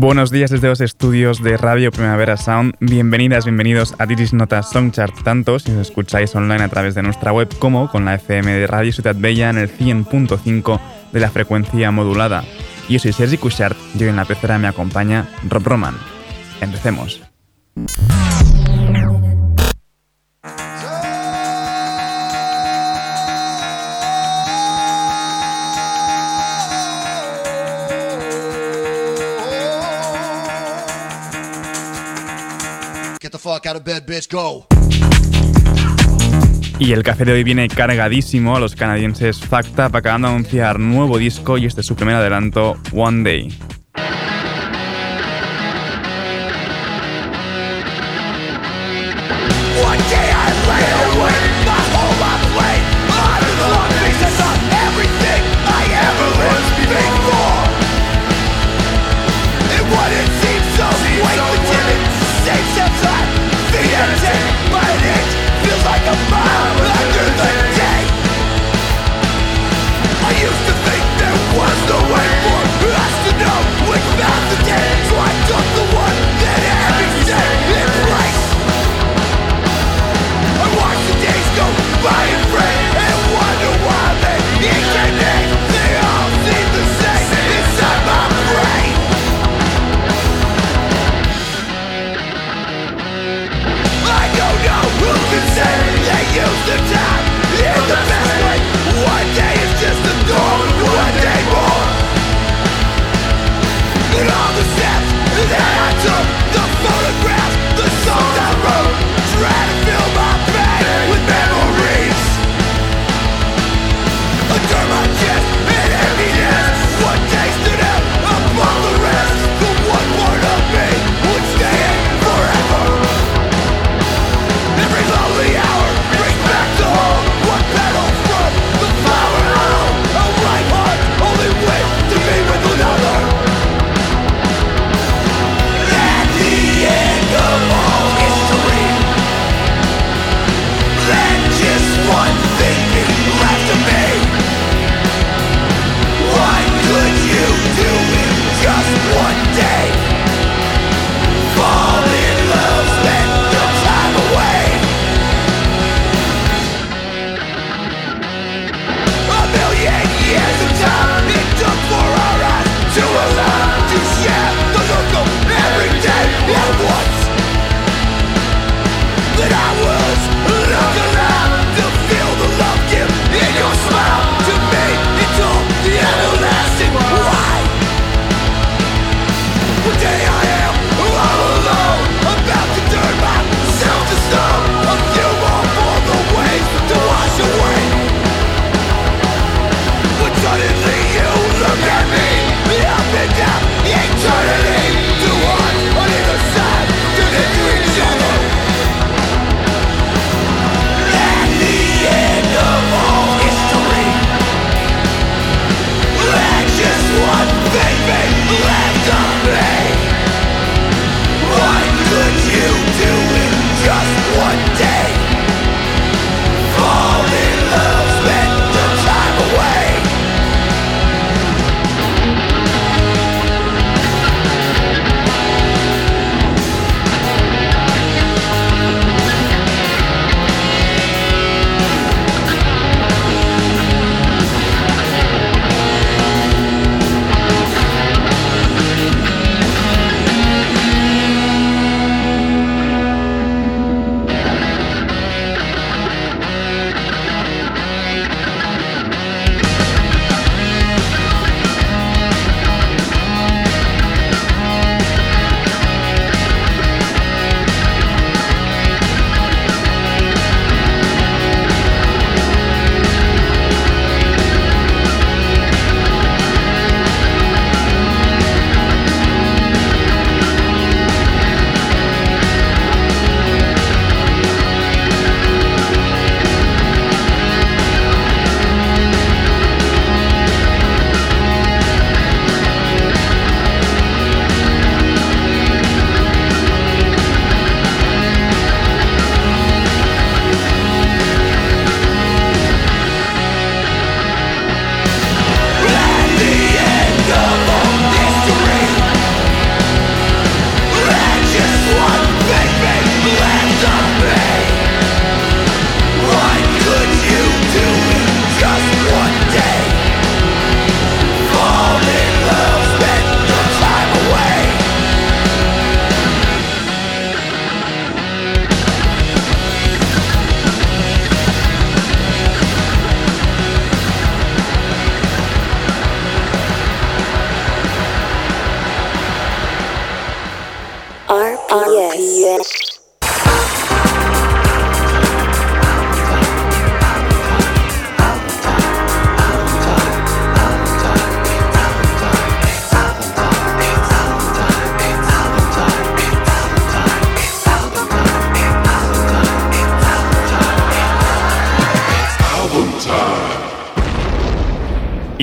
Buenos días desde los estudios de Radio Primavera Sound. Bienvenidas, bienvenidos a Diris Nota Songchart, tanto si nos escucháis online a través de nuestra web como con la FM de Radio Ciudad Bella en el 100.5 de la frecuencia modulada. Yo soy Sergi Cushart y hoy en la pecera me acompaña Rob Roman. Empecemos. Y el café de hoy viene cargadísimo a los canadienses Facta para acaban de anunciar nuevo disco y este es su primer adelanto, One Day. Every lonely hour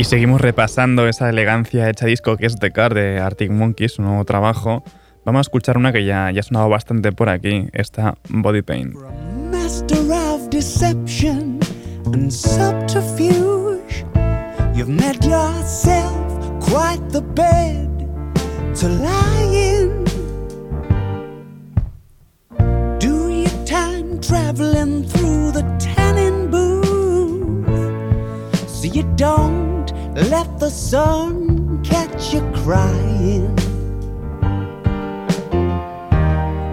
seguimos repasando esa elegancia hecha disco que es The Car de Arctic Monkeys, su nuevo trabajo. Vamos a escuchar una que ya, ha sonado bastante por aquí, esta Body Paint. Master of deception and subterfuge, you've made yourself quite the bed to lie in. Do your time traveling through the tanning booth so you don't let the sun catch you crying.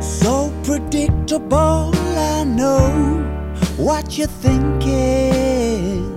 So predictable, I know what you're thinking.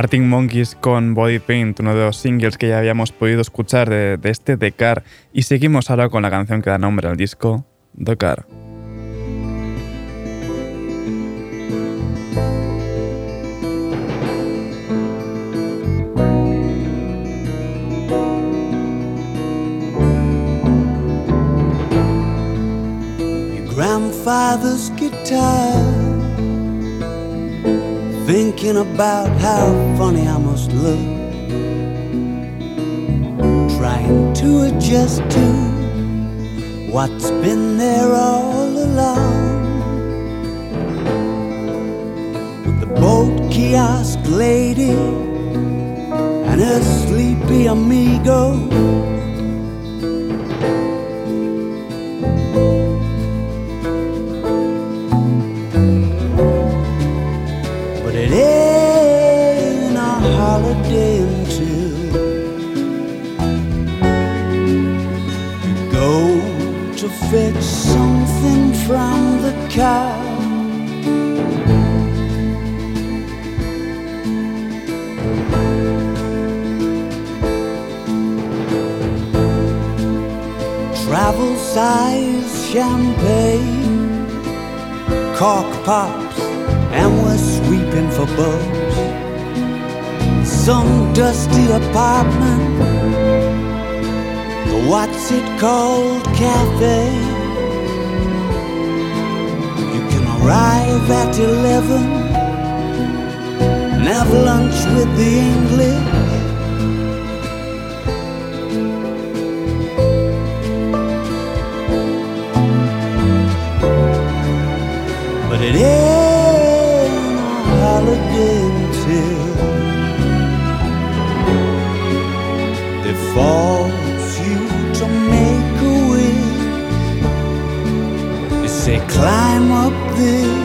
Arctic Monkeys con Body Paint, uno de los singles que ya habíamos podido escuchar de, de este Car, y seguimos ahora con la canción que da nombre al disco, The Car. grandfather's guitar Thinking about how funny I must look. Trying to adjust to what's been there all along. With the boat kiosk lady and her sleepy amigo. Called cafe. You can arrive at 11 and have lunch with the english. But it ain't a holiday until they fall climb up this,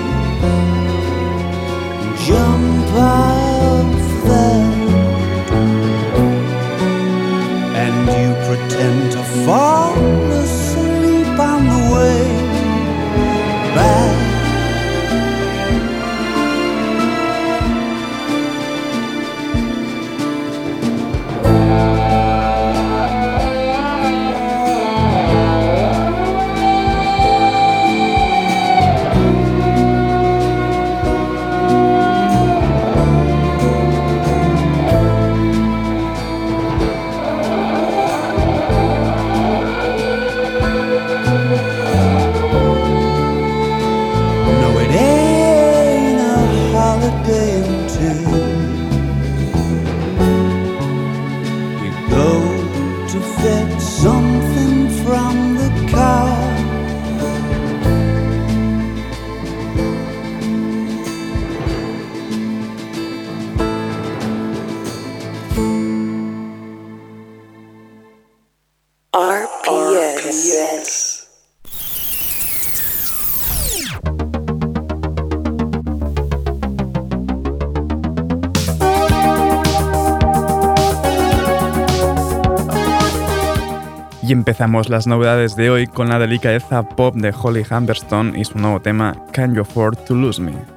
Empezamos las novedades de hoy con la delicadeza pop de Holly Humberstone y su nuevo tema Can You Afford to Lose Me.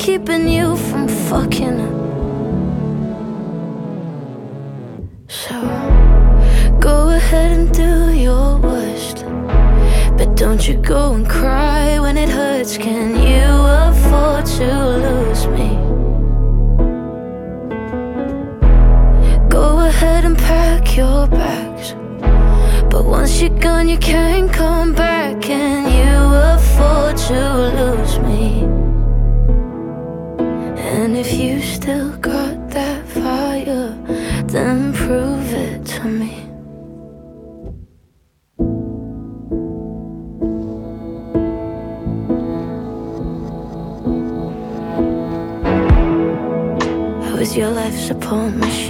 Keeping you from fucking up. You're gone, you can't come back. Can you afford to lose me? And if you still got that fire, then prove it to me. was your life support machine.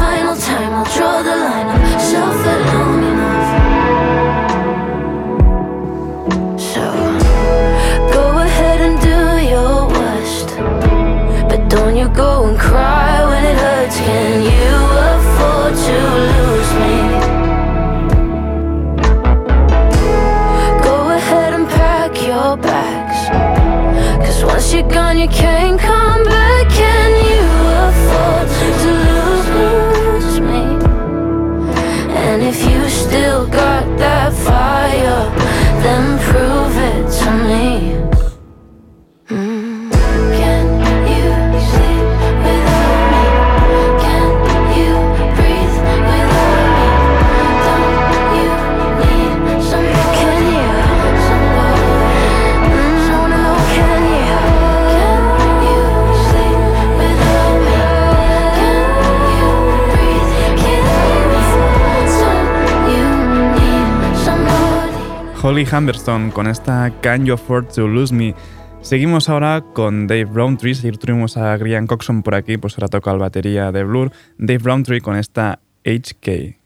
Holly Humberstone con esta Can You Afford to Lose Me. Seguimos ahora con Dave Rowntree. Ayer tuvimos a Grian Coxon por aquí, pues ahora toca el batería de Blur. Dave Rowntree con esta HK.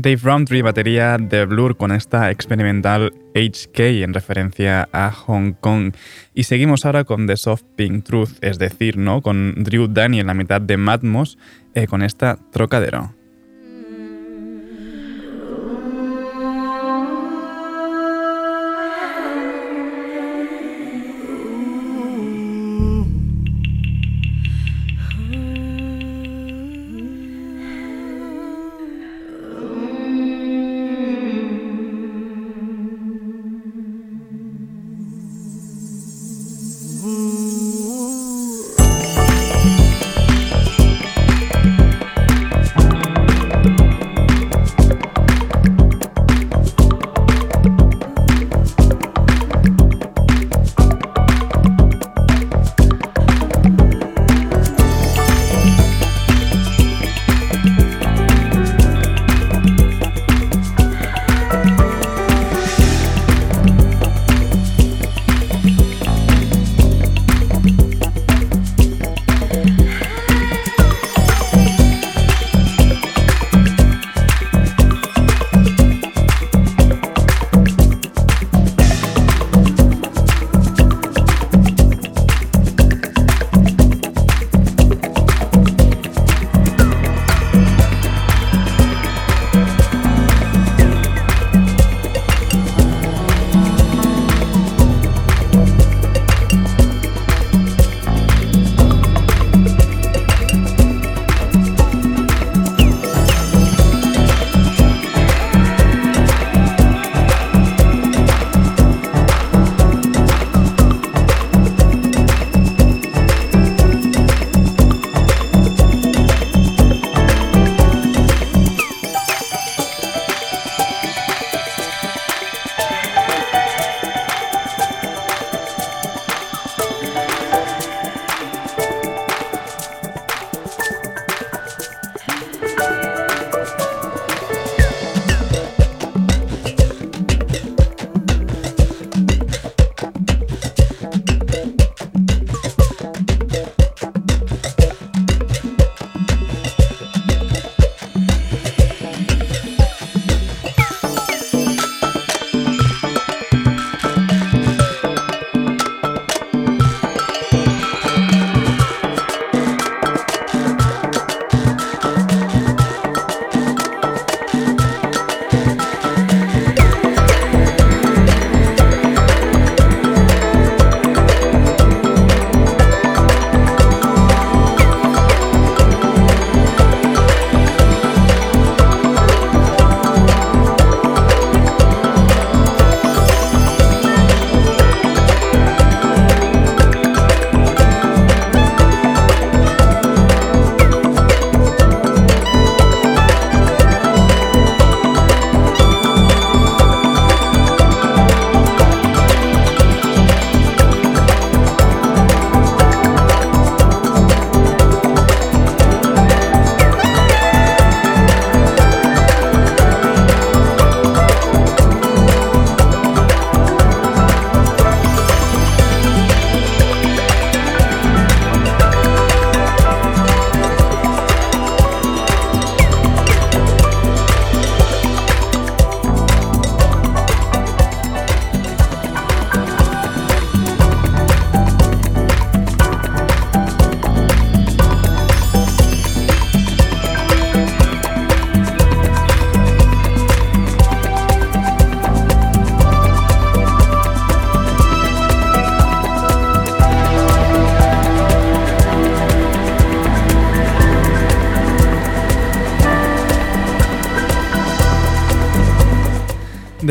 Dave Roundtree, batería de Blur con esta experimental HK en referencia a Hong Kong. Y seguimos ahora con The Soft Pink Truth, es decir, ¿no? Con Drew Danny en la mitad de Matmos eh, con esta trocadero.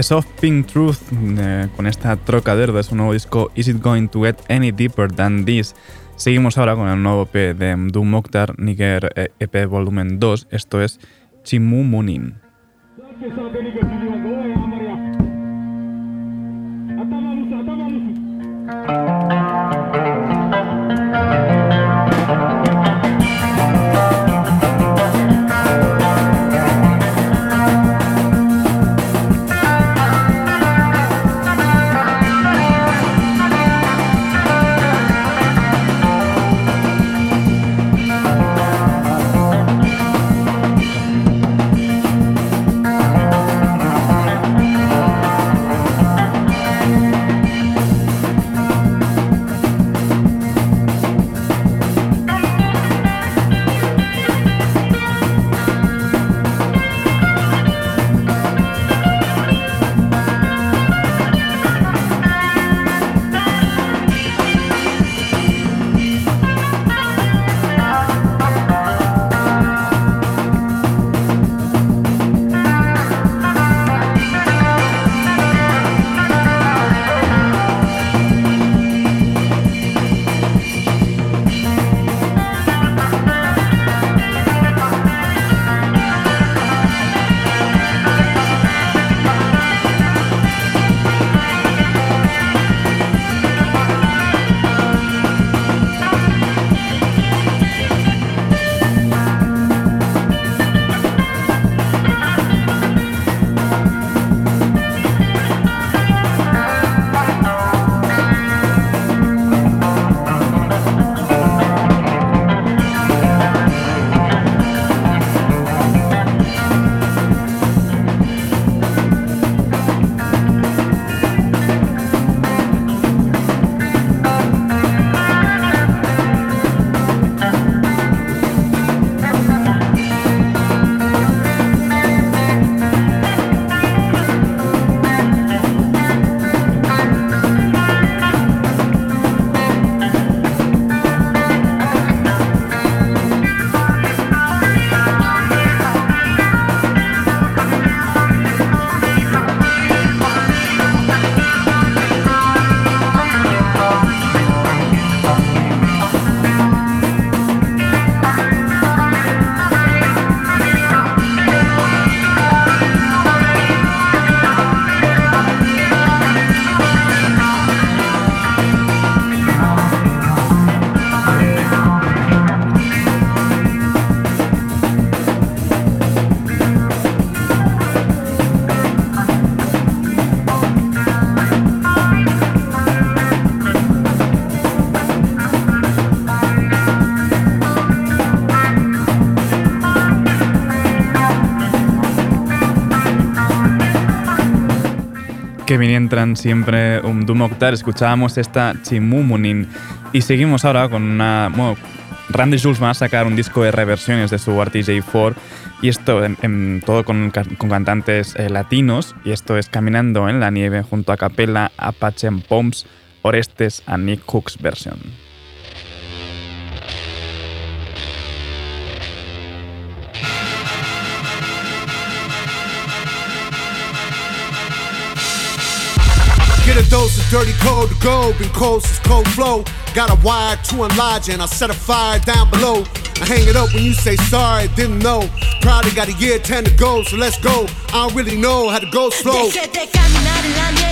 The Soft Pink Truth eh, con esta trocadero de su nuevo disco Is It Going to Get Any Deeper Than This. Seguimos ahora con el nuevo EP de Doom Mokhtar, Niger EP eh, e Volumen 2, esto es Chimumunin. Que entran siempre un Doom escuchábamos esta Chimumunin. Y seguimos ahora con una... Bueno, Randy Jules va a sacar un disco de reversiones de su RTJ4 y esto en, todo con, con cantantes eh, latinos. Y esto es Caminando en la nieve junto a Capella, Apache Poms, Orestes a Nick Cook's version. Dirty cold to go, been cold since cold flow. Got a wire to enlarge and I set a fire down below. I hang it up when you say sorry, didn't know. Probably got a year 10 to go, so let's go. I don't really know how to go slow.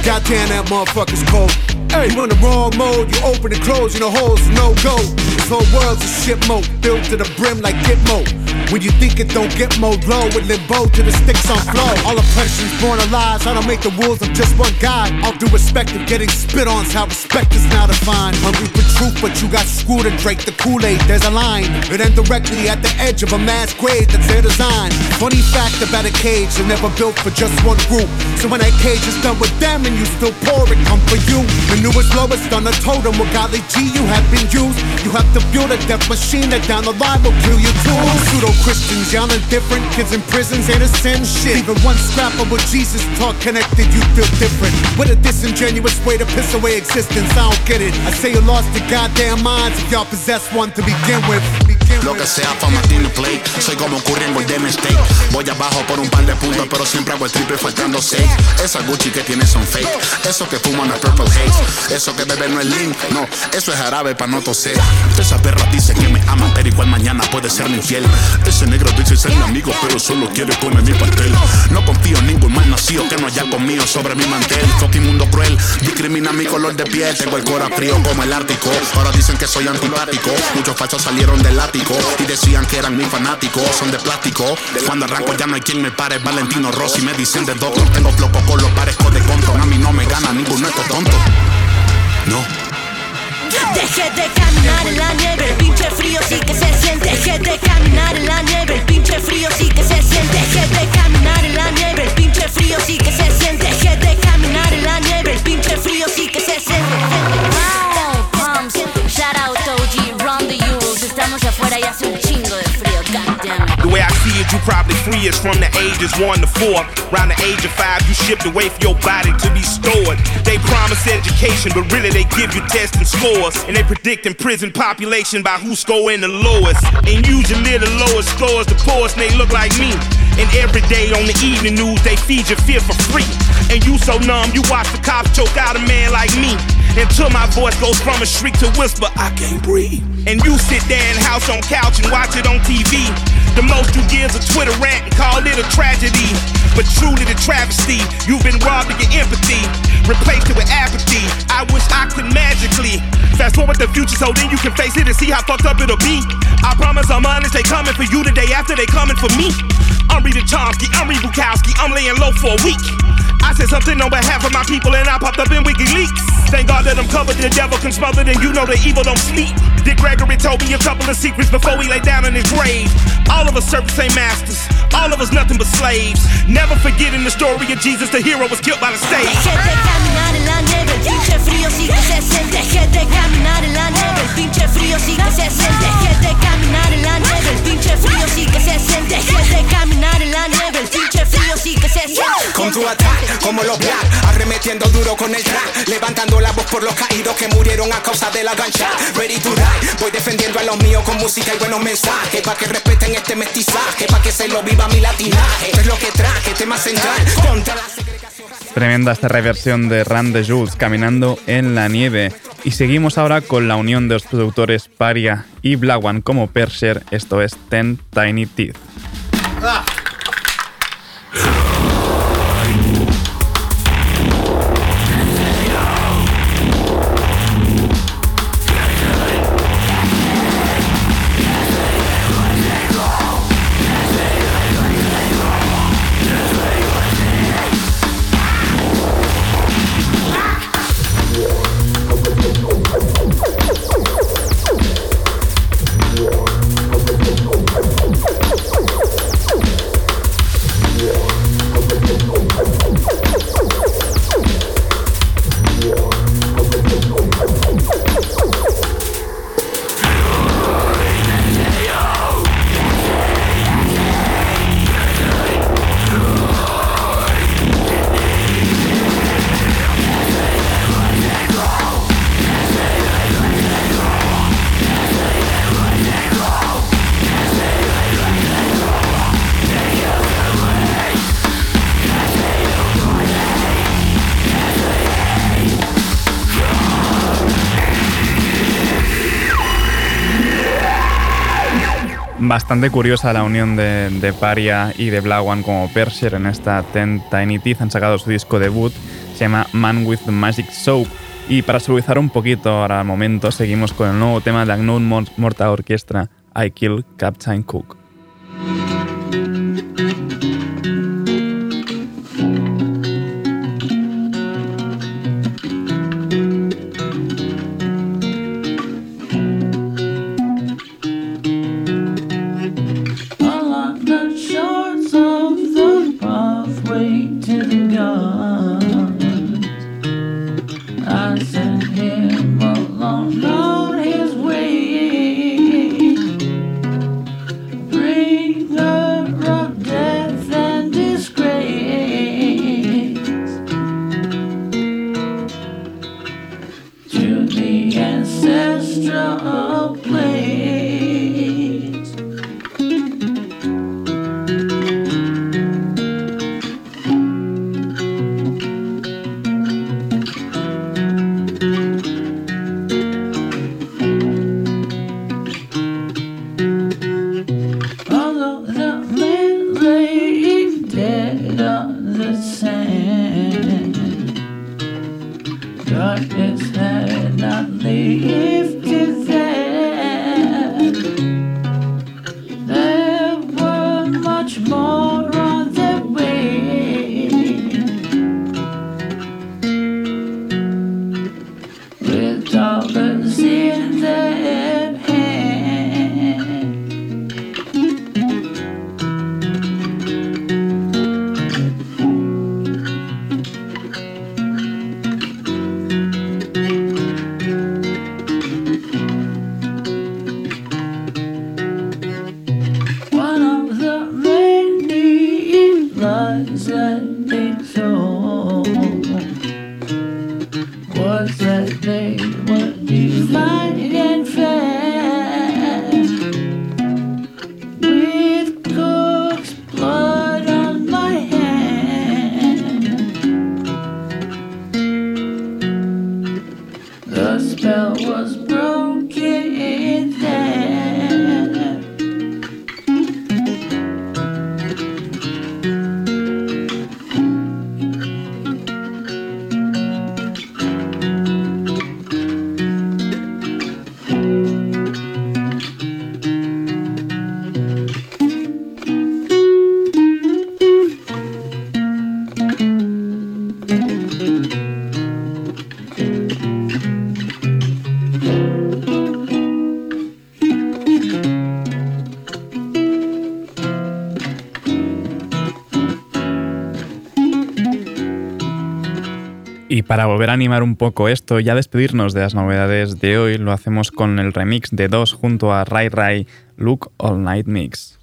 Goddamn, that motherfucker's cold. Hey. You in the wrong mode, you open and close, you know holes, no go. This whole world's a shit mode, built to the brim like Gitmo. When you think it don't get more low with limbo to the sticks on flow. All oppression's born lies. I don't make the rules, I'm just one guy. All due respect of getting spit on's how respect is now defined. Hungry for truth, but you got screwed and drank the Kool-Aid. There's a line. It ends directly at the edge of a mass grave that's their design. Funny fact about a cage, they're never built for just one group. So when that cage is done with them and you still pour it, come for you. The newest, lowest on the totem with godly G you have been used. You have to build a death machine that down the line will kill you too. Pseudo Christians yelling different, kids in prisons ain't a sin shit. Even one scrap of what Jesus taught connected, you feel different. With a disingenuous way to piss away existence, I don't get it. I say you lost your goddamn minds if y'all possess one to begin with. Lo que sea for my dinner plate. Soy como Curry en Golden State. Voy abajo por un par de puntos, pero siempre hago el triple faltando seis. Esa Gucci que tiene son fake. Eso que fuman es purple haze. Eso que bebe no es lean. No, eso es jarabe para no toser. Esa perra dice que me ama, pero igual mañana puede ser mi infiel. Ese negro dice ser mi amigo, pero solo quiere comer mi pastel. No confío en ningún mal nacido que no haya conmigo sobre mi mantel. Fucking mundo cruel, discrimina mi color de piel. Tengo el corazón frío como el Ártico. Ahora dicen que soy antipático. Muchos fachos salieron del y decían que eran mis fanáticos. Son de plástico. Cuando arranco ya no hay quien me pare. Valentino Rossi me dicen de doctor. Tengo floco con los parezco de control. A mí no me gana ninguno estos tontos. No. Deje de caminar en la nieve, el pinche frío sí que se siente. Deje de caminar en la nieve, el pinche frío sí que se siente. Deje de caminar en la nieve, el pinche frío sí que se siente. Deje de caminar en la nieve, el pinche frío sí que se siente. The way I see it, you probably free is from the ages one to four. Around the age of five, you shipped away for your body to be stored. They promise education, but really they give you tests and scores. And they predicting prison population by who's scoring the lowest. And usually the lowest scores the poorest, and they look like me. And every day on the evening news, they feed your fear for free. And you so numb, you watch the cops choke out a man. Until my voice goes from a shriek to whisper, I can't breathe. And you sit there in house on couch and watch it on TV. The most you give is a Twitter rant and call it a tragedy. But truly the travesty, you've been robbed of your empathy, replaced it with apathy. I wish I could magically fast forward the future so then you can face it and see how fucked up it'll be. I promise I'm honest, they coming for you the day after they coming for me. I'm reading Chomsky, I'm reading Bukowski, I'm laying low for a week. I said something on behalf of my people and I popped up in WikiLeaks. Thank God that I'm covered, the devil can smother, and you know the evil don't sleep. Dick Gregory told me a couple of secrets before he lay down in his grave. All of us serve the same masters, all of us nothing but slaves. Never forgetting the story of Jesus, the hero was killed by the stage. Deje de caminar en la nieve, pinche frío sí que se siente. Deje de caminar en la nieve, pinche frío sí que se siente. Deje de caminar en la nieve, pinche frío sí que se siente. Deje de caminar en la nieve, pinche frío sí que se siente. Con tu ataque, como los black, arremetiendo duro con el track, levantando la voz por los caídos que murieron a causa de la gancha. Ready to die, voy defendiendo a los míos con música y buenos mensajes, pa' que respeten este mestizaje, pa' que se lo viva mi latinaje. Esto es lo que traje, tema central, contra la segregación racial. Tremenda esta reversión de Run the Jules, Caminando en la nieve. Y seguimos ahora con la unión de los productores Paria y Black One como Persher, esto es Ten Tiny Teeth. Bastante curiosa la unión de, Paria y de Black como Persher en esta Ten Tiny Teeth. Han sacado su disco debut, se llama Man with the Magic Soap. Y para suavizar un poquito ahora al momento, seguimos con el nuevo tema de la Unknown Mor- Morta Orchestra, I Kill Captain Cook. Y para volver a animar un poco esto y a despedirnos de las novedades de hoy, lo hacemos con el remix de 2 junto a Rai Rai Look All Night Mix.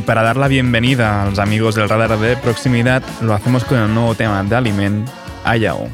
Y para dar la bienvenida a los amigos del radar de proximidad, lo hacemos con el nuevo tema de Aliment, Ayao.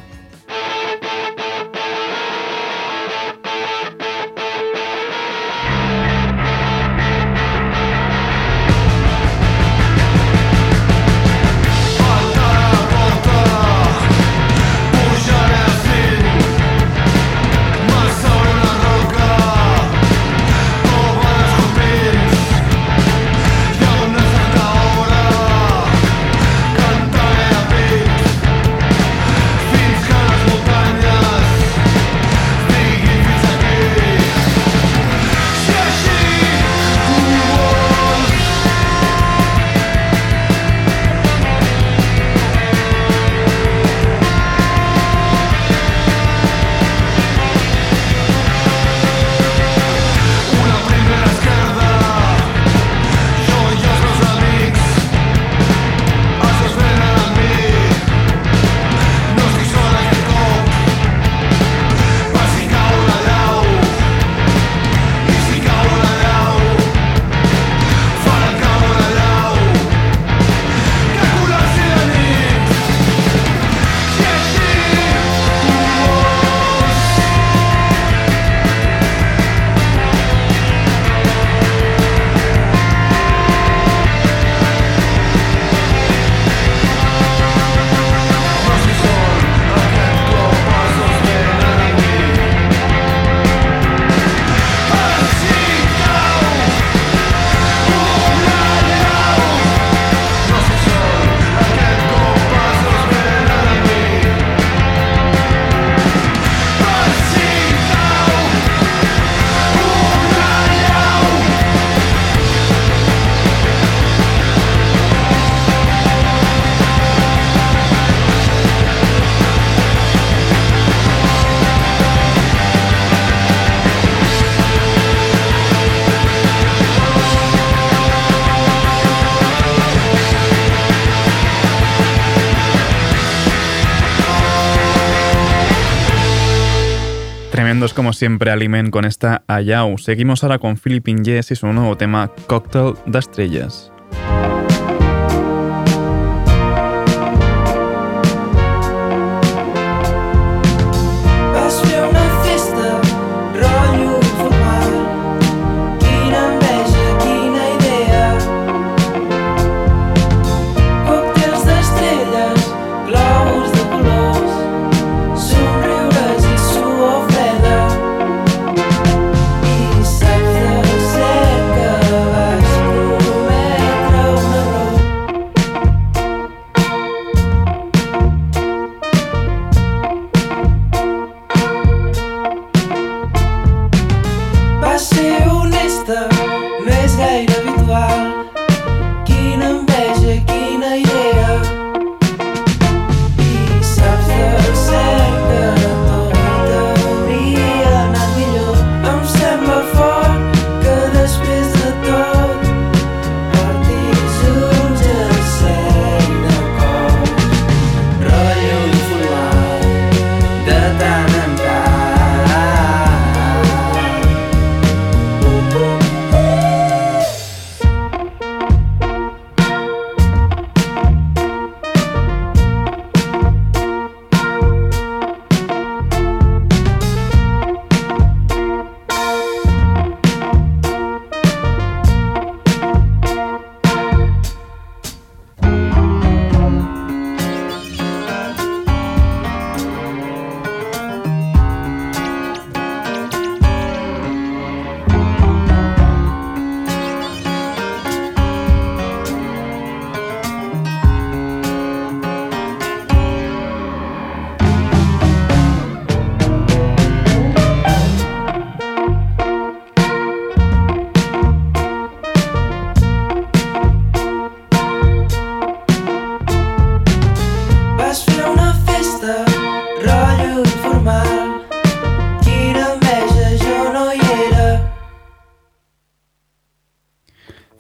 Siempre Aliment con esta Ayau. Seguimos ahora con Philippine Yes y su nuevo tema Cocktail de Estrellas.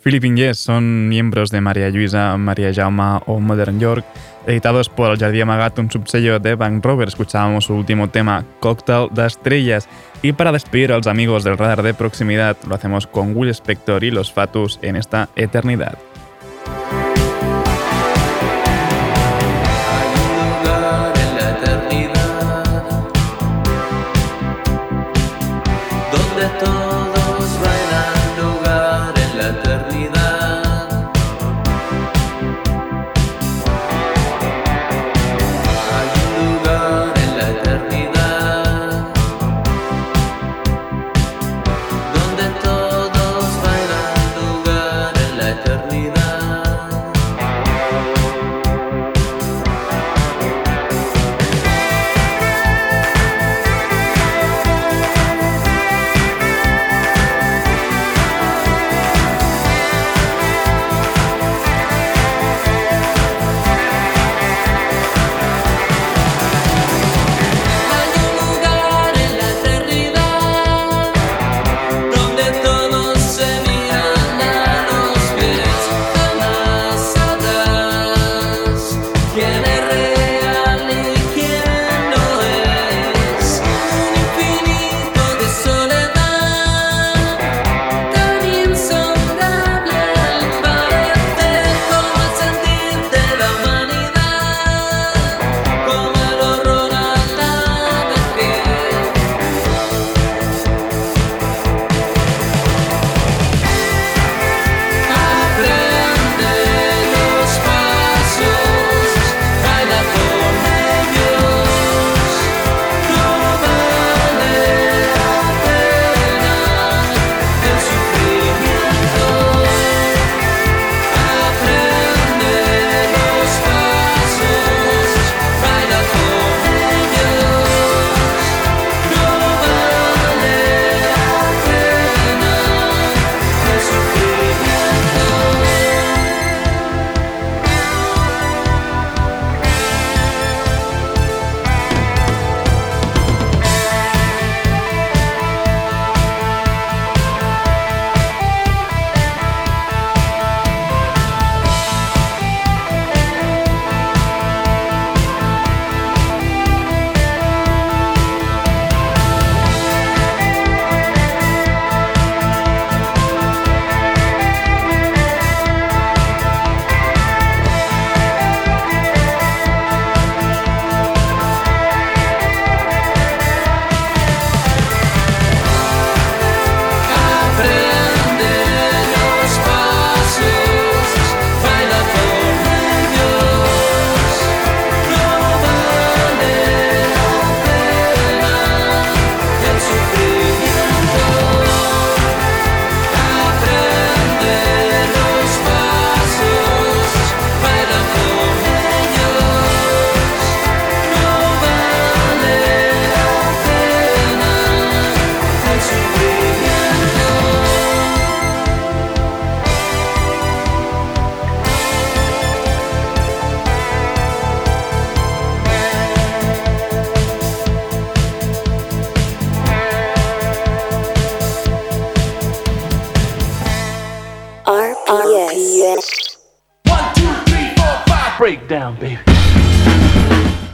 Philippine Yes son miembros de María Luisa, María Jauma o Modern York, editados por El Jardí Amagat, un subsello de Bank Rover. Escuchábamos su último tema, Cocktail de Estrellas. Y para despedir a los amigos del radar de proximidad, lo hacemos con Will Spector y los Fatus en esta eternidad.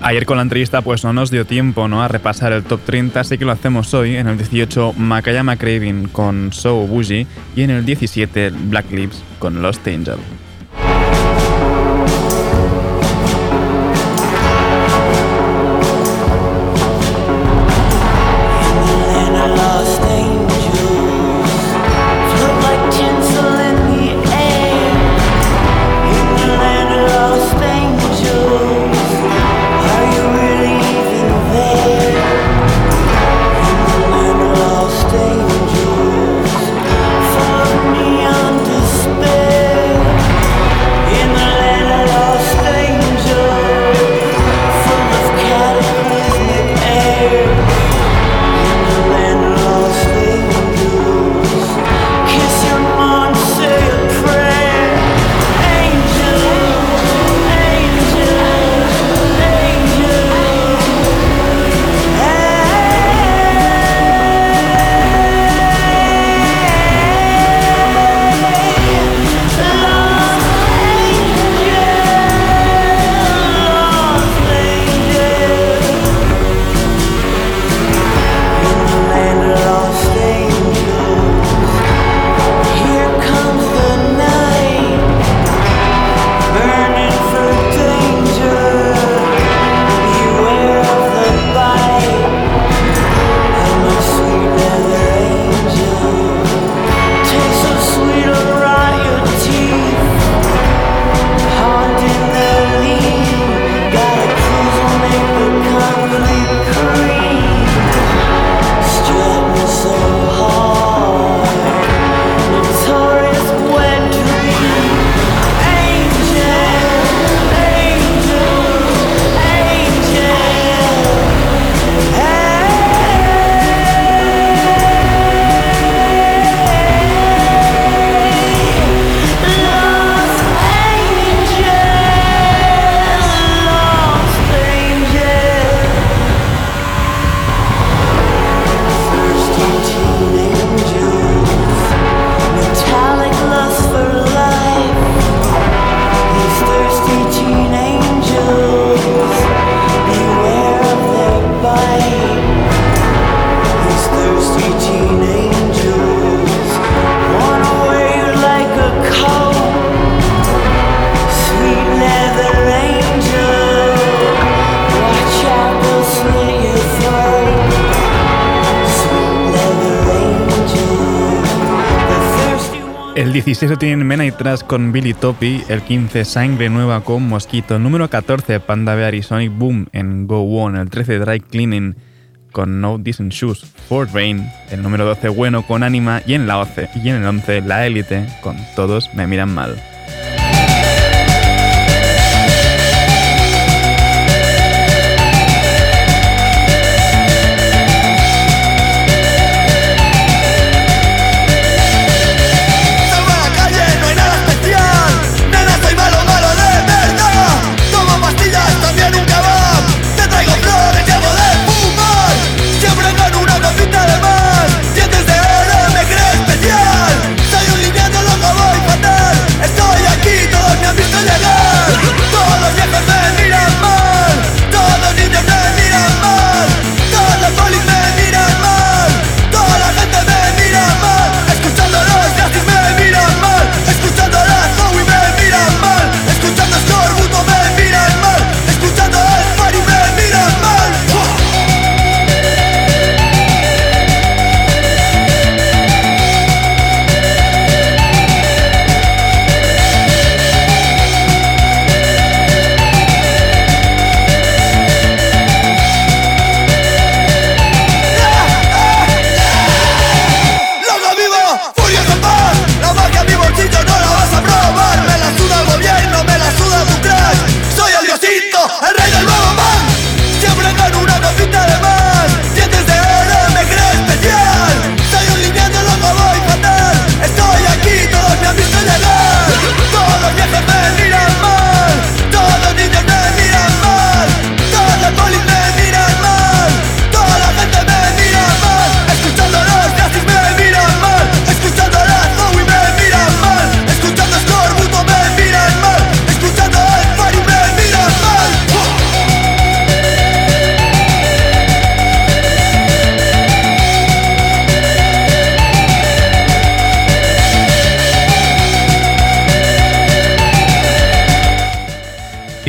Ayer con la entrevista pues no nos dio tiempo ¿no? a repasar el top 30, así que lo hacemos hoy. En el 18 Makayama Craving con So Bougie y en el 17 Black Lips con Lost Angel. El 16 tiene Mena y Trash con Billy Topi, el 15 Sangre Nueva con Mosquito, número 14 Panda Bear y Sonic Boom en Go On, el 13 Dry Cleaning con No Decent Shoes, Fort Rain, el número 12 Bueno con Anima y en, la 11, y en el 11 La Élite con Todos Me Miran Mal.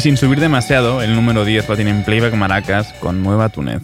Sin subir demasiado, el número 10 lo tiene en Playback Maracas con Nueva Túnez.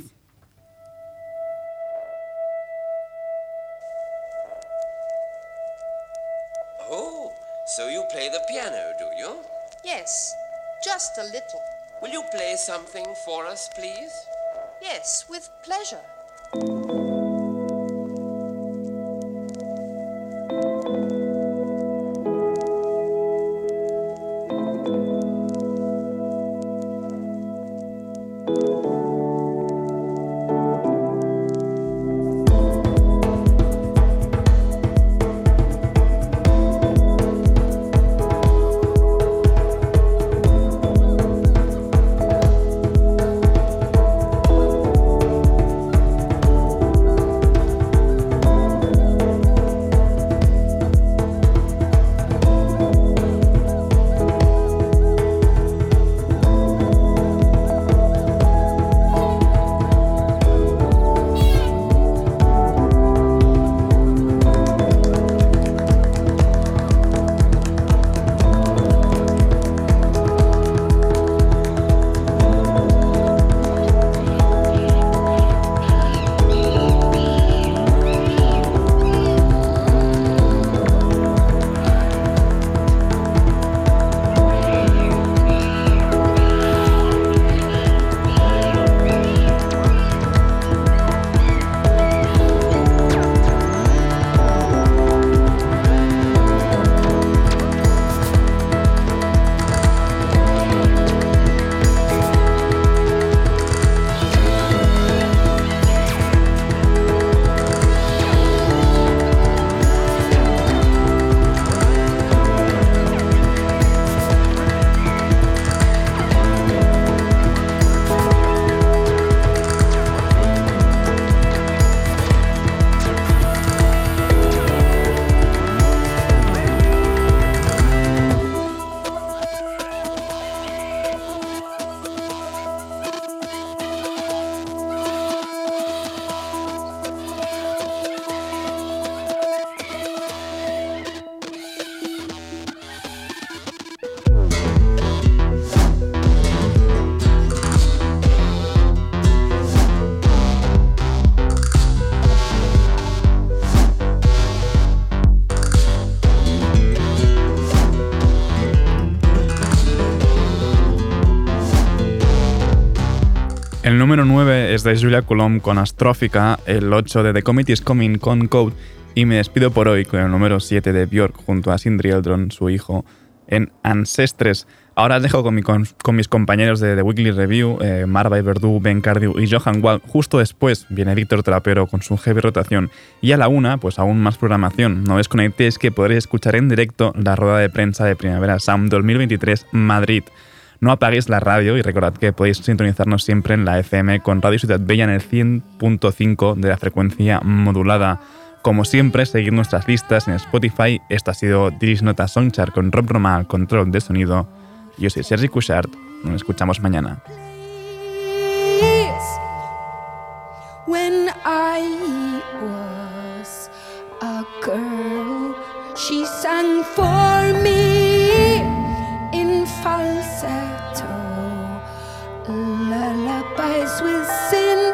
El número 9 es de Julia Coulomb con Astrófica, el 8 de The Committee is Coming con Code y me despido por hoy con el número 7 de Björk junto a Sindri Eldron, su hijo, en Ancestres. Ahora os dejo con, mi- con- con mis compañeros de The Weekly Review, eh, Marva Verdú, Ben Cardew y Johan Wall. Justo después viene Víctor Trapero con su heavy rotación. Y a la una, pues aún más programación. No desconectéis que podréis escuchar en directo la rueda de prensa de Primavera Sound 2023 Madrid. No apaguéis la radio y recordad que podéis sintonizarnos siempre en la FM con Radio Ciudad Bella en el 100.5 de la frecuencia modulada. Como siempre, seguid nuestras listas en Spotify. Esto ha sido Diris Nota Songchart con Rob Roma control de sonido. Yo soy Sergi Cushart. Nos escuchamos mañana. She sang for me in falsetto, lullabies with sincerity.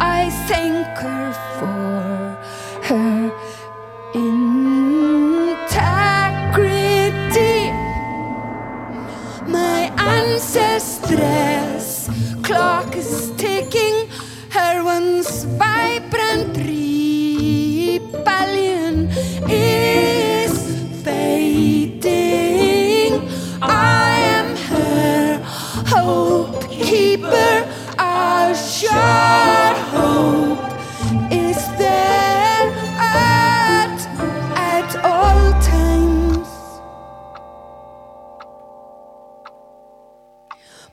I thank her for her integrity. My ancestress clock is ticking. Her once vibrant rebellion keeper. Our sure hope is there at at all times.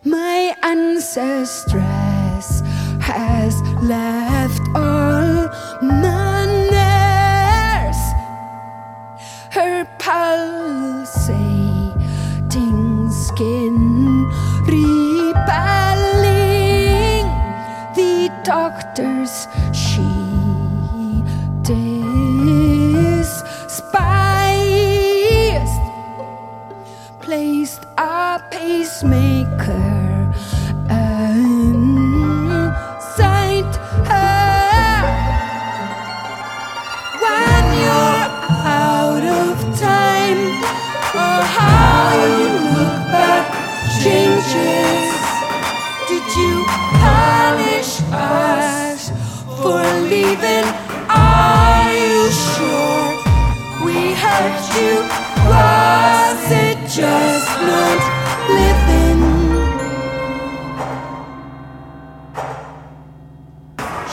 My ancestress has left leaving? Are you sure we hurt you? Was it just not living?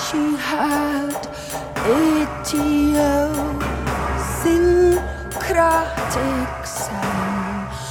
She had idiosyncratic sounds